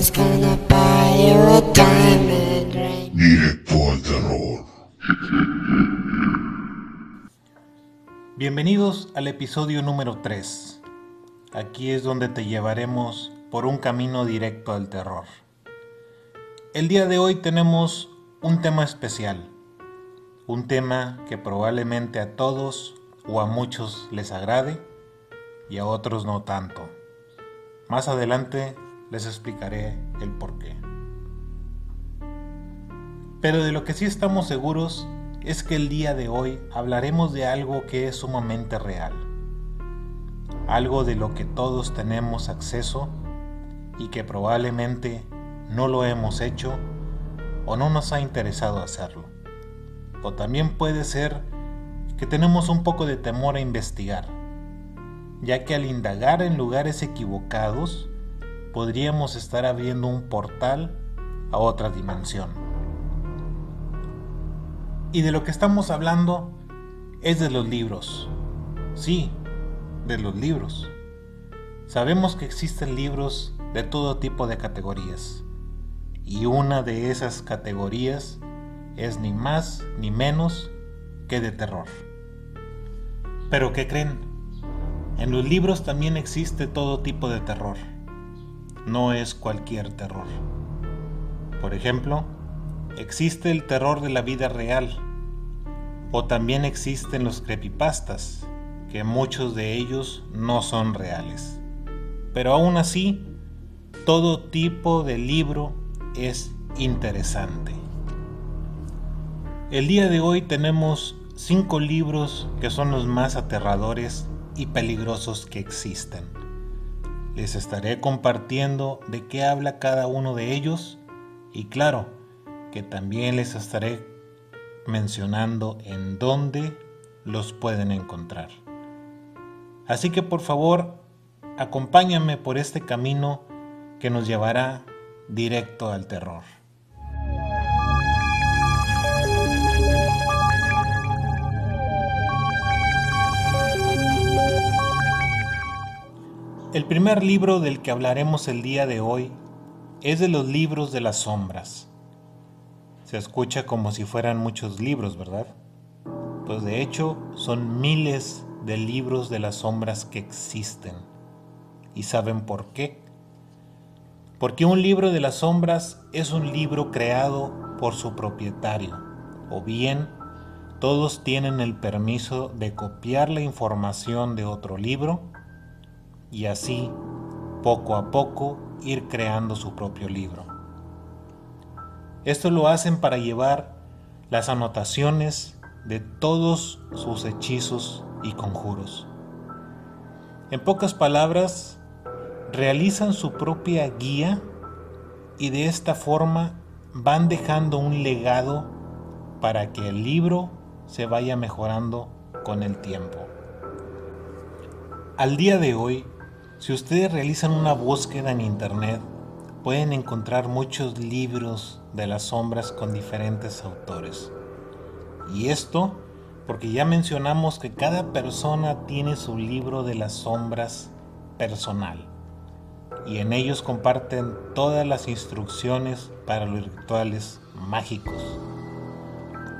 Mama's gonna buy you a diamond ring. Directo al terror. Bienvenidos al episodio número 3. Aquí es donde te llevaremos por un camino directo al terror. El día de hoy tenemos un tema especial, un tema que probablemente a todos o a muchos les agrade y a otros no tanto. Más adelante les explicaré el por qué. Pero de lo que sí estamos seguros es que el día de hoy hablaremos de algo que es sumamente real, algo de lo que todos tenemos acceso y que probablemente no lo hemos hecho o no nos ha interesado hacerlo. O también puede ser que tenemos un poco de temor a investigar, ya que al indagar en lugares equivocados podríamos estar abriendo un portal a otra dimensión. Y de lo que estamos hablando es de los libros. Sí, de los libros. Sabemos que existen libros de todo tipo de categorías y una de esas categorías es ni más ni menos que de terror. Pero ¿qué creen? En los libros también existe todo tipo de terror. No es cualquier terror. Por ejemplo, existe el terror de la vida real. O también existen los creepypastas, que muchos de ellos no son reales. Pero aún así, todo tipo de libro es interesante. El día de hoy tenemos cinco libros que son los más aterradores y peligrosos que existen. Les estaré compartiendo de qué habla cada uno de ellos y claro que también les estaré mencionando en dónde los pueden encontrar. Así que por favor, acompáñame por este camino que nos llevará directo al terror. El primer libro del que hablaremos el día de hoy es de los libros de las sombras. Se escucha como si fueran muchos libros, ¿verdad? Pues de hecho son miles de libros de las sombras que existen. ¿Y saben por qué? Porque un libro de las sombras es un libro creado por su propietario, o bien todos tienen el permiso de copiar la información de otro libro y así, poco a poco, ir creando su propio libro. Esto lo hacen para llevar las anotaciones de todos sus hechizos y conjuros. En pocas palabras, realizan su propia guía y de esta forma van dejando un legado para que el libro se vaya mejorando con el tiempo. Al día de hoy, si ustedes realizan una búsqueda en internet, pueden encontrar muchos libros de las sombras con diferentes autores. Y esto porque ya mencionamos que cada persona tiene su libro de las sombras personal y en ellos comparten todas las instrucciones para los rituales mágicos.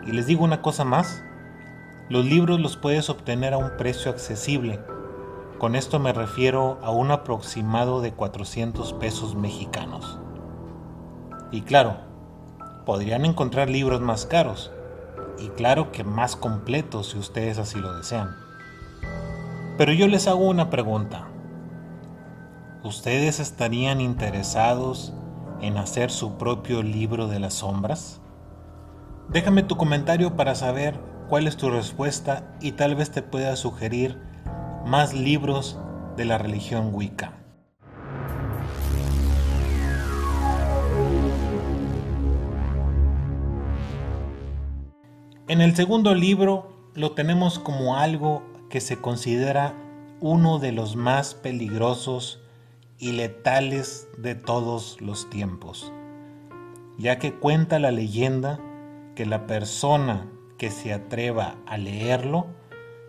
Y les digo una cosa más, los libros los puedes obtener a un precio accesible. Con esto me refiero a un aproximado de 400 pesos mexicanos. Y claro, podrían encontrar libros más caros, y claro que más completos si ustedes así lo desean. Pero yo les hago una pregunta. ¿Ustedes estarían interesados en hacer su propio libro de las sombras? Déjame tu comentario para saber cuál es tu respuesta y tal vez te pueda sugerir más libros de la religión Wicca. En el segundo libro lo tenemos como algo que se considera uno de los más peligrosos y letales de todos los tiempos, ya que cuenta la leyenda que la persona que se atreva a leerlo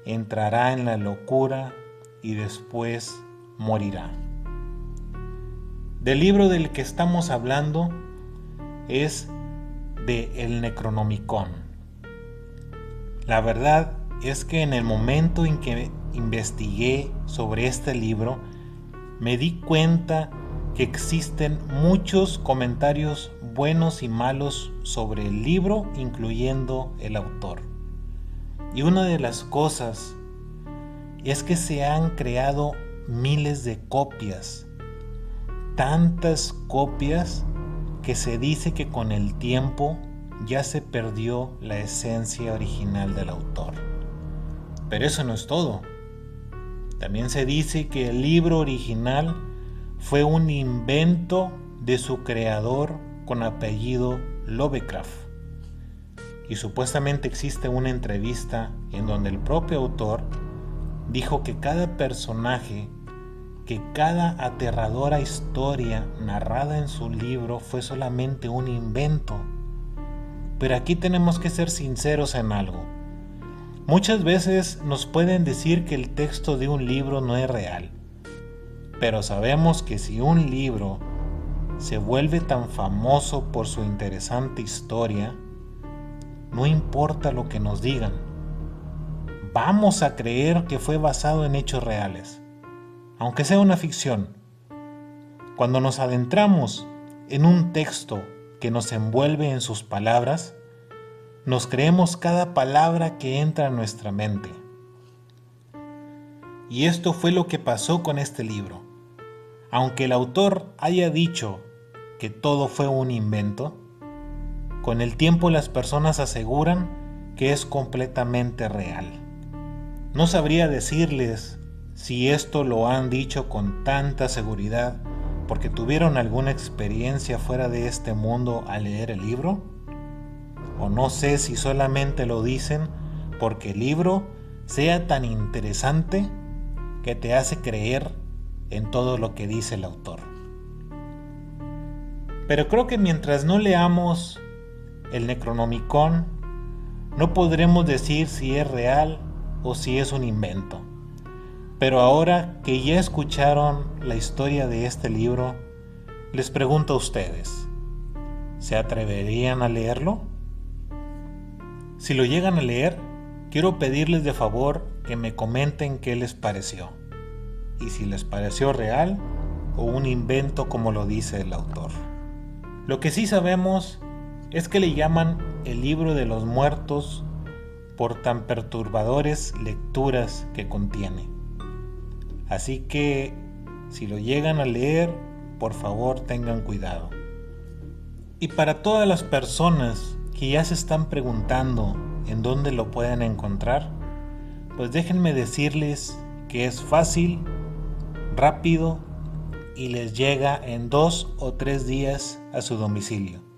entrará en la locura y después morirá. Del libro del que estamos hablando es de El Necronomicon. La verdad es que en el momento en que investigué sobre este libro, me di cuenta que existen muchos comentarios buenos y malos sobre el libro, incluyendo el autor. Y una de las cosas es que se han creado miles de copias, tantas copias que se dice que con el tiempo ya se perdió la esencia original del autor. Pero eso no es todo. También se dice que el libro original fue un invento de su creador con apellido Lovecraft. Y supuestamente existe una entrevista en donde el propio autor dijo que cada personaje, que cada aterradora historia narrada en su libro fue solamente un invento. Pero aquí tenemos que ser sinceros en algo. Muchas veces nos pueden decir que el texto de un libro no es real, pero sabemos que si un libro se vuelve tan famoso por su interesante historia, no importa lo que nos digan, vamos a creer que fue basado en hechos reales, aunque sea una ficción. Cuando nos adentramos en un texto que nos envuelve en sus palabras, nos creemos cada palabra que entra en nuestra mente. Y esto fue lo que pasó con este libro. Aunque el autor haya dicho que todo fue un invento, con el tiempo las personas aseguran que es completamente real. No sabría decirles si esto lo han dicho con tanta seguridad porque tuvieron alguna experiencia fuera de este mundo al leer el libro, o no sé si solamente lo dicen porque el libro sea tan interesante que te hace creer en todo lo que dice el autor. Pero creo que mientras no leamos el Necronomicon, no podremos decir si es real o si es un invento. Pero ahora que ya escucharon la historia de este libro, les pregunto a ustedes, ¿se atreverían a leerlo? Si lo llegan a leer, quiero pedirles de favor que me comenten qué les pareció y si les pareció real o un invento como lo dice el autor. Lo que sí sabemos es que le llaman el libro de los muertos por tan perturbadores lecturas que contiene. Así que si lo llegan a leer, por favor tengan cuidado. Y para todas las personas que ya se están preguntando en dónde lo pueden encontrar, pues déjenme decirles que es fácil, rápido y les llega en dos o tres días a su domicilio.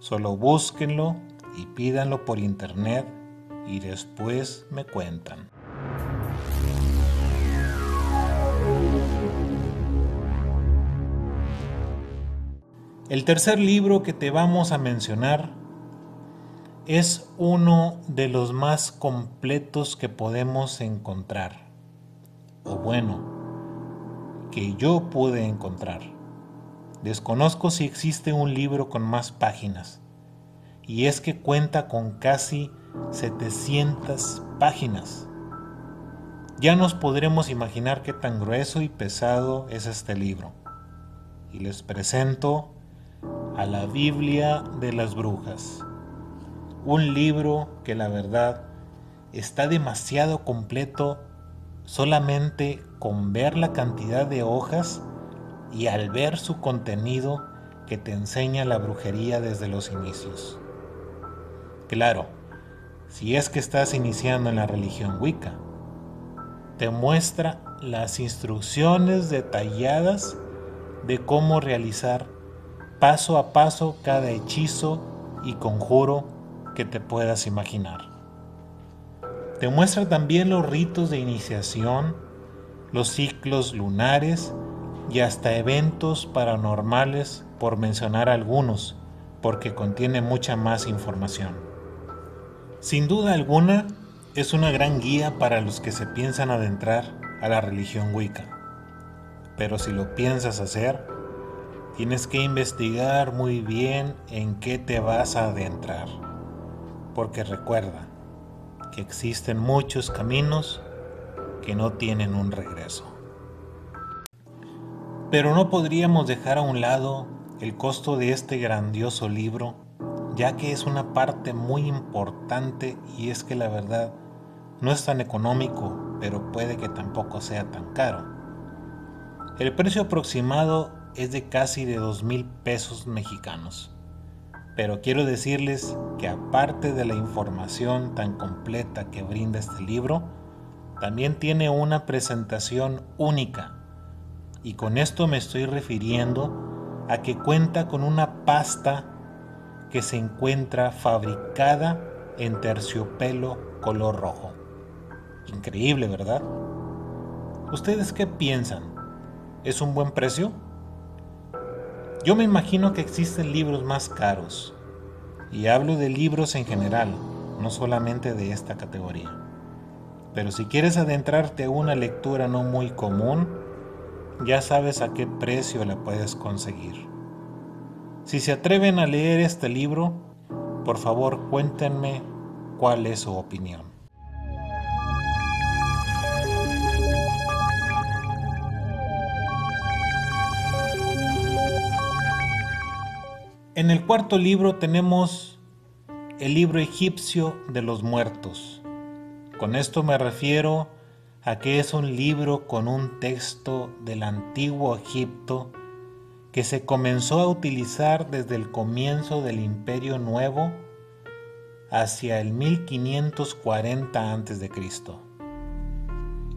Solo búsquenlo y pídanlo por internet y después me cuentan. El tercer libro que te vamos a mencionar es uno de los más completos que podemos encontrar. O bueno, que yo pude encontrar. Desconozco si existe un libro con más páginas, y es que cuenta con casi 700 páginas. Ya nos podremos imaginar qué tan grueso y pesado es este libro. Y les presento a la Biblia de las Brujas, un libro que la verdad está demasiado completo solamente con ver la cantidad de hojas y al ver su contenido que te enseña la brujería desde los inicios. Claro, si es que estás iniciando en la religión Wicca, te muestra las instrucciones detalladas de cómo realizar paso a paso cada hechizo y conjuro que te puedas imaginar. Te muestra también los ritos de iniciación, los ciclos lunares y hasta eventos paranormales, por mencionar algunos, porque contiene mucha más información. Sin duda alguna, es una gran guía para los que se piensan adentrar a la religión Wicca. Pero si lo piensas hacer, tienes que investigar muy bien en qué te vas a adentrar. Porque recuerda que existen muchos caminos que no tienen un regreso. Pero no podríamos dejar a un lado el costo de este grandioso libro, ya que es una parte muy importante y es que la verdad no es tan económico, pero puede que tampoco sea tan caro. El precio aproximado es de casi de dos mil pesos mexicanos. Pero quiero decirles que aparte de la información tan completa que brinda este libro, también tiene una presentación única. Y con esto me estoy refiriendo a que cuenta con una pasta que se encuentra fabricada en terciopelo color rojo. Increíble, ¿verdad? ¿Ustedes qué piensan? ¿Es un buen precio? Yo me imagino que existen libros más caros. Y hablo de libros en general, no solamente de esta categoría. Pero si quieres adentrarte a una lectura no muy común, ya sabes a qué precio la puedes conseguir. Si se atreven a leer este libro, por favor cuéntenme cuál es su opinión. En el cuarto libro tenemos el libro egipcio de los muertos. Con esto me refiero a es un libro con un texto del antiguo Egipto que se comenzó a utilizar desde el comienzo del Imperio Nuevo hacia el 1540 a.C.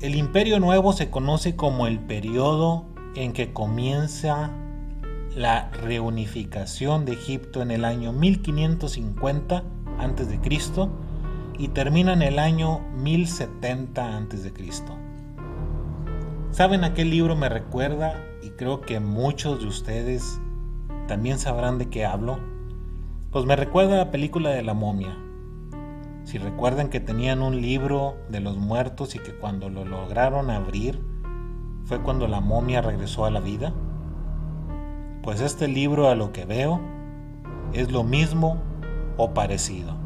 El Imperio Nuevo se conoce como el periodo en que comienza la reunificación de Egipto en el año 1550 a.C. y termina en el año 1070 a.C. ¿Saben a qué libro me recuerda? Y creo que muchos de ustedes también sabrán de qué hablo. Pues me recuerda a la película de la momia. Si recuerdan que tenían un libro de los muertos y que cuando lo lograron abrir fue cuando la momia regresó a la vida. Pues este libro a lo que veo es lo mismo o parecido.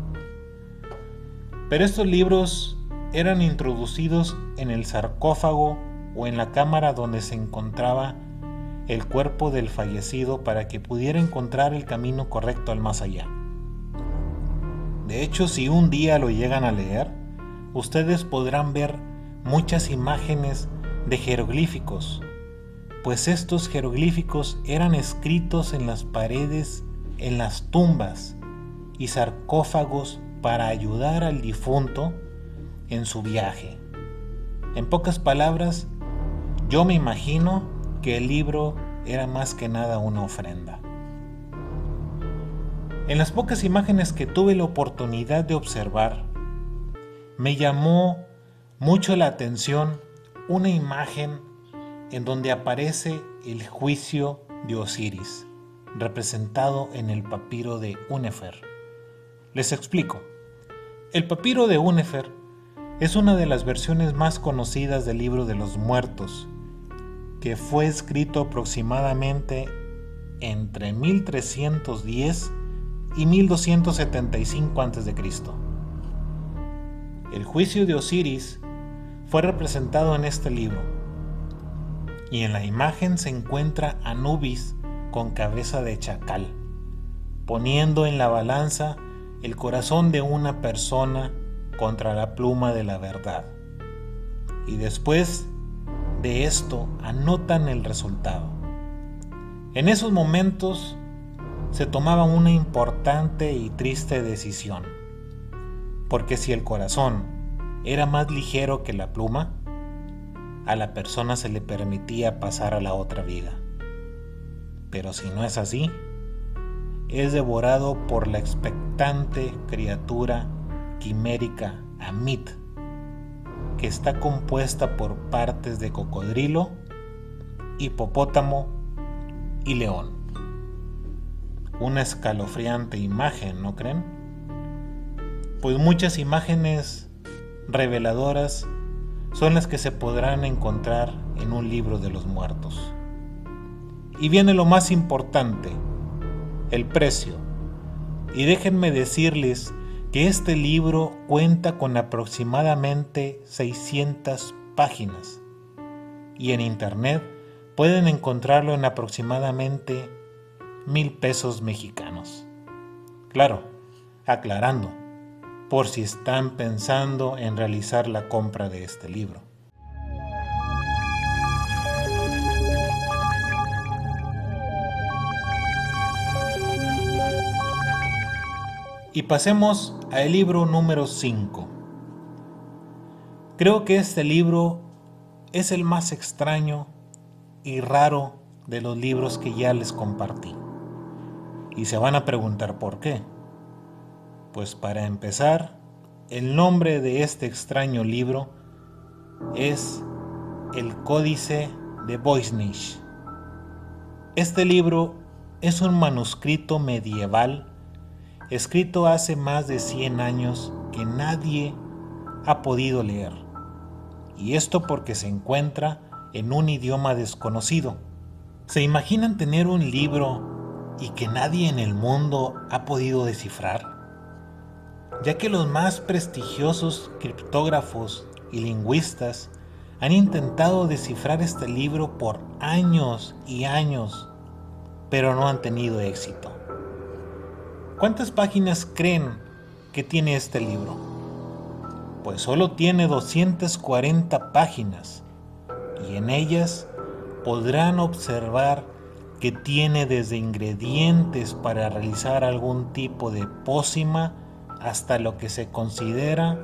Pero estos libros eran introducidos en el sarcófago o en la cámara donde se encontraba el cuerpo del fallecido para que pudiera encontrar el camino correcto al más allá. De hecho, si un día lo llegan a leer, ustedes podrán ver muchas imágenes de jeroglíficos, pues estos jeroglíficos eran escritos en las paredes, en las tumbas y sarcófagos para ayudar al difunto en su viaje. En pocas palabras, yo me imagino que el libro era más que nada una ofrenda. En las pocas imágenes que tuve la oportunidad de observar, me llamó mucho la atención una imagen en donde aparece el juicio de Osiris, representado en el papiro de Unefer. Les explico. El papiro de Unefer es una de las versiones más conocidas del libro de los muertos que fue escrito aproximadamente entre 1310 y 1275 a.C. El juicio de Osiris fue representado en este libro, y en la imagen se encuentra Anubis con cabeza de chacal, poniendo en la balanza el corazón de una persona contra la pluma de la verdad. Y después de esto anotan el resultado. En esos momentos se tomaba una importante y triste decisión, porque si el corazón era más ligero que la pluma, a la persona se le permitía pasar a la otra vida. Pero si no es así, es devorado por la expectante criatura quimérica Amit, que está compuesta por partes de cocodrilo, hipopótamo y león. Una escalofriante imagen, ¿no creen? pues muchas imágenes reveladoras son las que se podrán encontrar en un libro de los muertos. Y viene lo más importante, el precio. Y déjenme decirles que este libro cuenta con aproximadamente 600 páginas y en internet pueden encontrarlo en aproximadamente mil pesos mexicanos. Claro, aclarando, por si están pensando en realizar la compra de este libro. Y pasemos al libro número 5. Creo que este libro es el más extraño y raro de los libros que ya les compartí. Y se van a preguntar por qué. Pues para empezar, el nombre de este extraño libro es El Códice de Voynich. Este libro es un manuscrito medieval escrito hace más de 100 años que nadie ha podido leer. Y esto porque se encuentra en un idioma desconocido. ¿Se imaginan tener un libro y que nadie en el mundo ha podido descifrar? Ya que los más prestigiosos criptógrafos y lingüistas han intentado descifrar este libro por años y años, pero no han tenido éxito. ¿Cuántas páginas creen que tiene este libro? Pues solo tiene 240 páginas y en ellas podrán observar que tiene desde ingredientes para realizar algún tipo de pócima hasta lo que se considera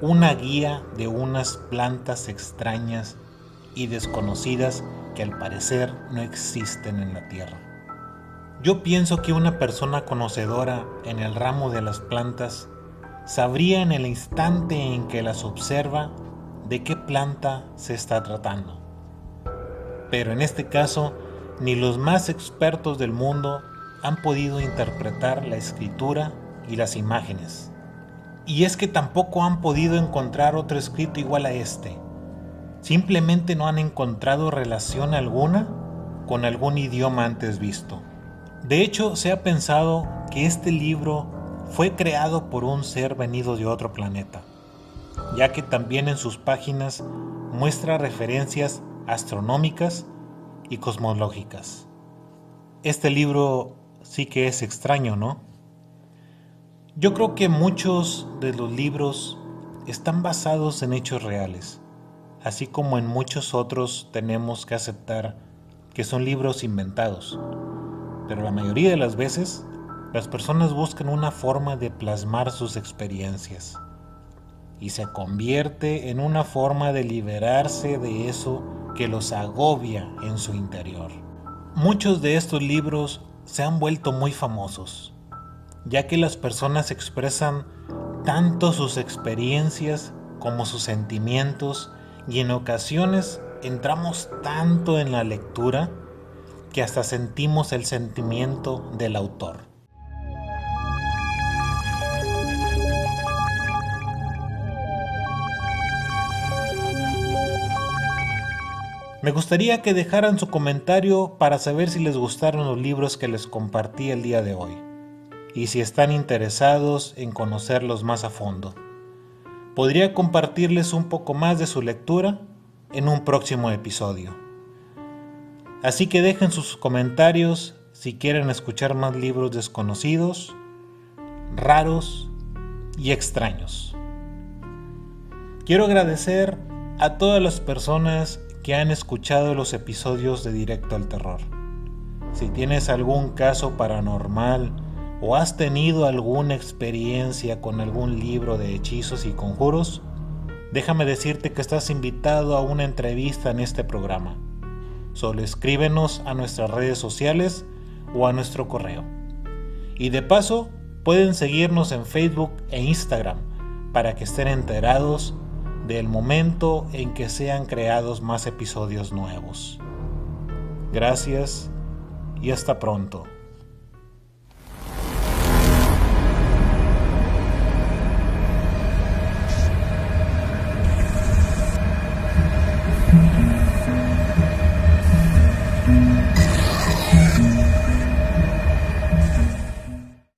una guía de unas plantas extrañas y desconocidas que al parecer no existen en la Tierra. Yo pienso que una persona conocedora en el ramo de las plantas sabría en el instante en que las observa de qué planta se está tratando. Pero en este caso, ni los más expertos del mundo han podido interpretar la escritura y las imágenes. Y es que tampoco han podido encontrar otro escrito igual a este. Simplemente no han encontrado relación alguna con algún idioma antes visto. De hecho, se ha pensado que este libro fue creado por un ser venido de otro planeta, ya que también en sus páginas muestra referencias astronómicas y cosmológicas. Este libro sí que es extraño, ¿no? Yo creo que muchos de los libros están basados en hechos reales, así como en muchos otros tenemos que aceptar que son libros inventados pero la mayoría de las veces las personas buscan una forma de plasmar sus experiencias y se convierte en una forma de liberarse de eso que los agobia en su interior. Muchos de estos libros se han vuelto muy famosos, ya que las personas expresan tanto sus experiencias como sus sentimientos y en ocasiones entramos tanto en la lectura que hasta sentimos el sentimiento del autor. Me gustaría que dejaran su comentario para saber si les gustaron los libros que les compartí el día de hoy y si están interesados en conocerlos más a fondo. Podría compartirles un poco más de su lectura en un próximo episodio. Así que dejen sus comentarios si quieren escuchar más libros desconocidos, raros y extraños. Quiero agradecer a todas las personas que han escuchado los episodios de Directo al Terror. Si tienes algún caso paranormal o has tenido alguna experiencia con algún libro de hechizos y conjuros, déjame decirte que estás invitado a una entrevista en este programa. Solo escríbenos a nuestras redes sociales o a nuestro correo. Y de paso, pueden seguirnos en Facebook e Instagram para que estén enterados del momento en que sean creados más episodios nuevos. Gracias y hasta pronto.